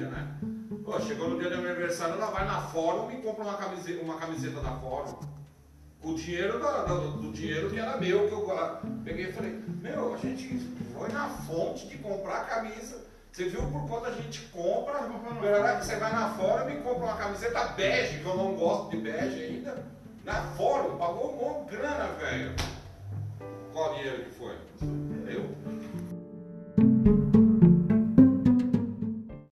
dia, né? Pô, chegou no dia do meu aniversário, ela vai na Fórum e compra uma camiseta, uma camiseta da Fórum. O dinheiro da, do, do, dinheiro que era meu, que eu peguei e falei, meu, a gente foi na fonte de comprar camisa. Você viu por quanto a gente compra? Você vai na Fórum e compra uma camiseta bege, que eu não gosto de bege ainda. Na Fórum, pagou um grana, velho. Qual dinheiro que foi? Eu?